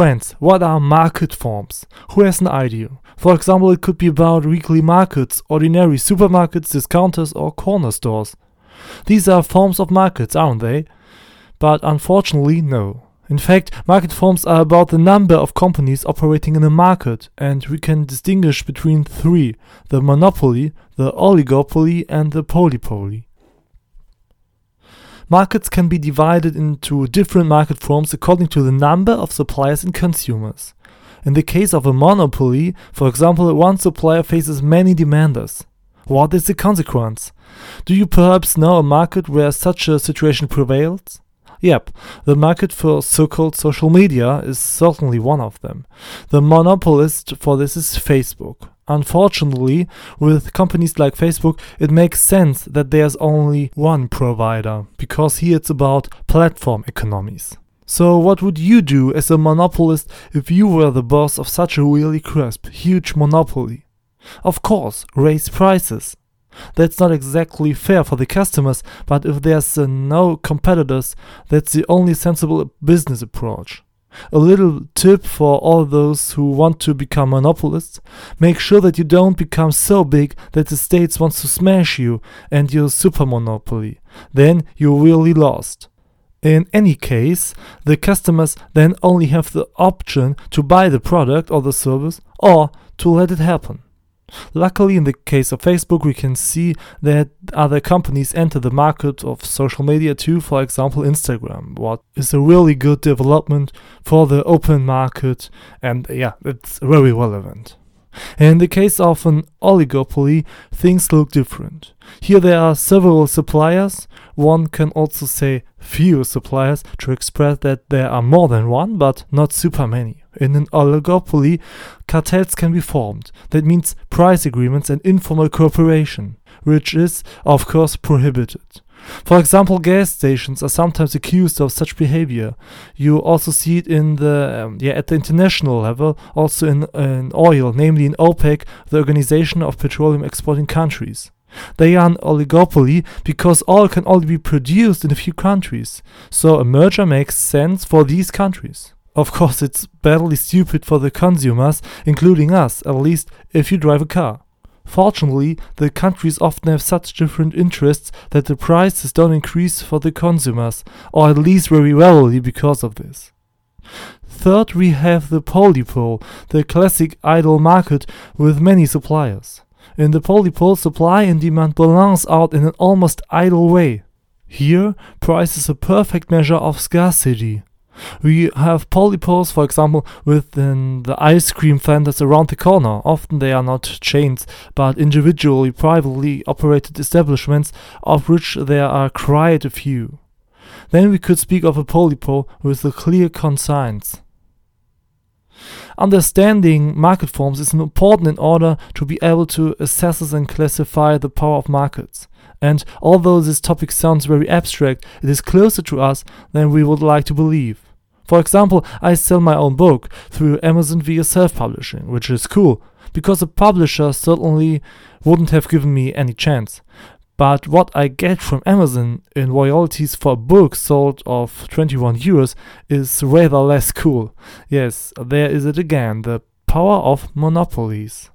Friends, what are market forms? Who has an idea? For example, it could be about weekly markets, ordinary supermarkets, discounters, or corner stores. These are forms of markets, aren't they? But unfortunately, no. In fact, market forms are about the number of companies operating in a market, and we can distinguish between three the monopoly, the oligopoly, and the polypoly. Markets can be divided into different market forms according to the number of suppliers and consumers. In the case of a monopoly, for example, one supplier faces many demanders. What is the consequence? Do you perhaps know a market where such a situation prevails? Yep, the market for so called social media is certainly one of them. The monopolist for this is Facebook. Unfortunately, with companies like Facebook, it makes sense that there's only one provider, because here it's about platform economies. So, what would you do as a monopolist if you were the boss of such a really crisp, huge monopoly? Of course, raise prices. That's not exactly fair for the customers, but if there's uh, no competitors, that's the only sensible business approach. A little tip for all those who want to become monopolists make sure that you don't become so big that the states wants to smash you and your super monopoly. Then you're really lost. In any case, the customers then only have the option to buy the product or the service or to let it happen. Luckily, in the case of Facebook, we can see that other companies enter the market of social media too, for example, Instagram, what is a really good development for the open market, and yeah, it's very relevant. In the case of an oligopoly, things look different. Here there are several suppliers, one can also say few suppliers to express that there are more than one, but not super many. In an oligopoly, cartels can be formed. That means price agreements and informal cooperation, which is, of course, prohibited. For example, gas stations are sometimes accused of such behavior. You also see it in the um, yeah at the international level, also in, in oil, namely in OPEC, the Organization of Petroleum Exporting Countries. They are an oligopoly because oil can only be produced in a few countries, so a merger makes sense for these countries. Of course, it's badly stupid for the consumers, including us, at least if you drive a car. Fortunately, the countries often have such different interests that the prices don't increase for the consumers, or at least very rarely because of this. Third, we have the polypole, the classic idle market with many suppliers. In the polypole, supply and demand balance out in an almost idle way. Here, price is a perfect measure of scarcity. We have polypoles, for example, within the ice cream vendors around the corner. Often they are not chains, but individually, privately operated establishments, of which there are quite a few. Then we could speak of a polypole with a clear conscience. Understanding market forms is important in order to be able to assess and classify the power of markets. And although this topic sounds very abstract, it is closer to us than we would like to believe. For example, I sell my own book through Amazon via self publishing, which is cool, because a publisher certainly wouldn't have given me any chance. But what I get from Amazon in royalties for a book sold of 21 euros is rather less cool. Yes, there is it again, the power of monopolies.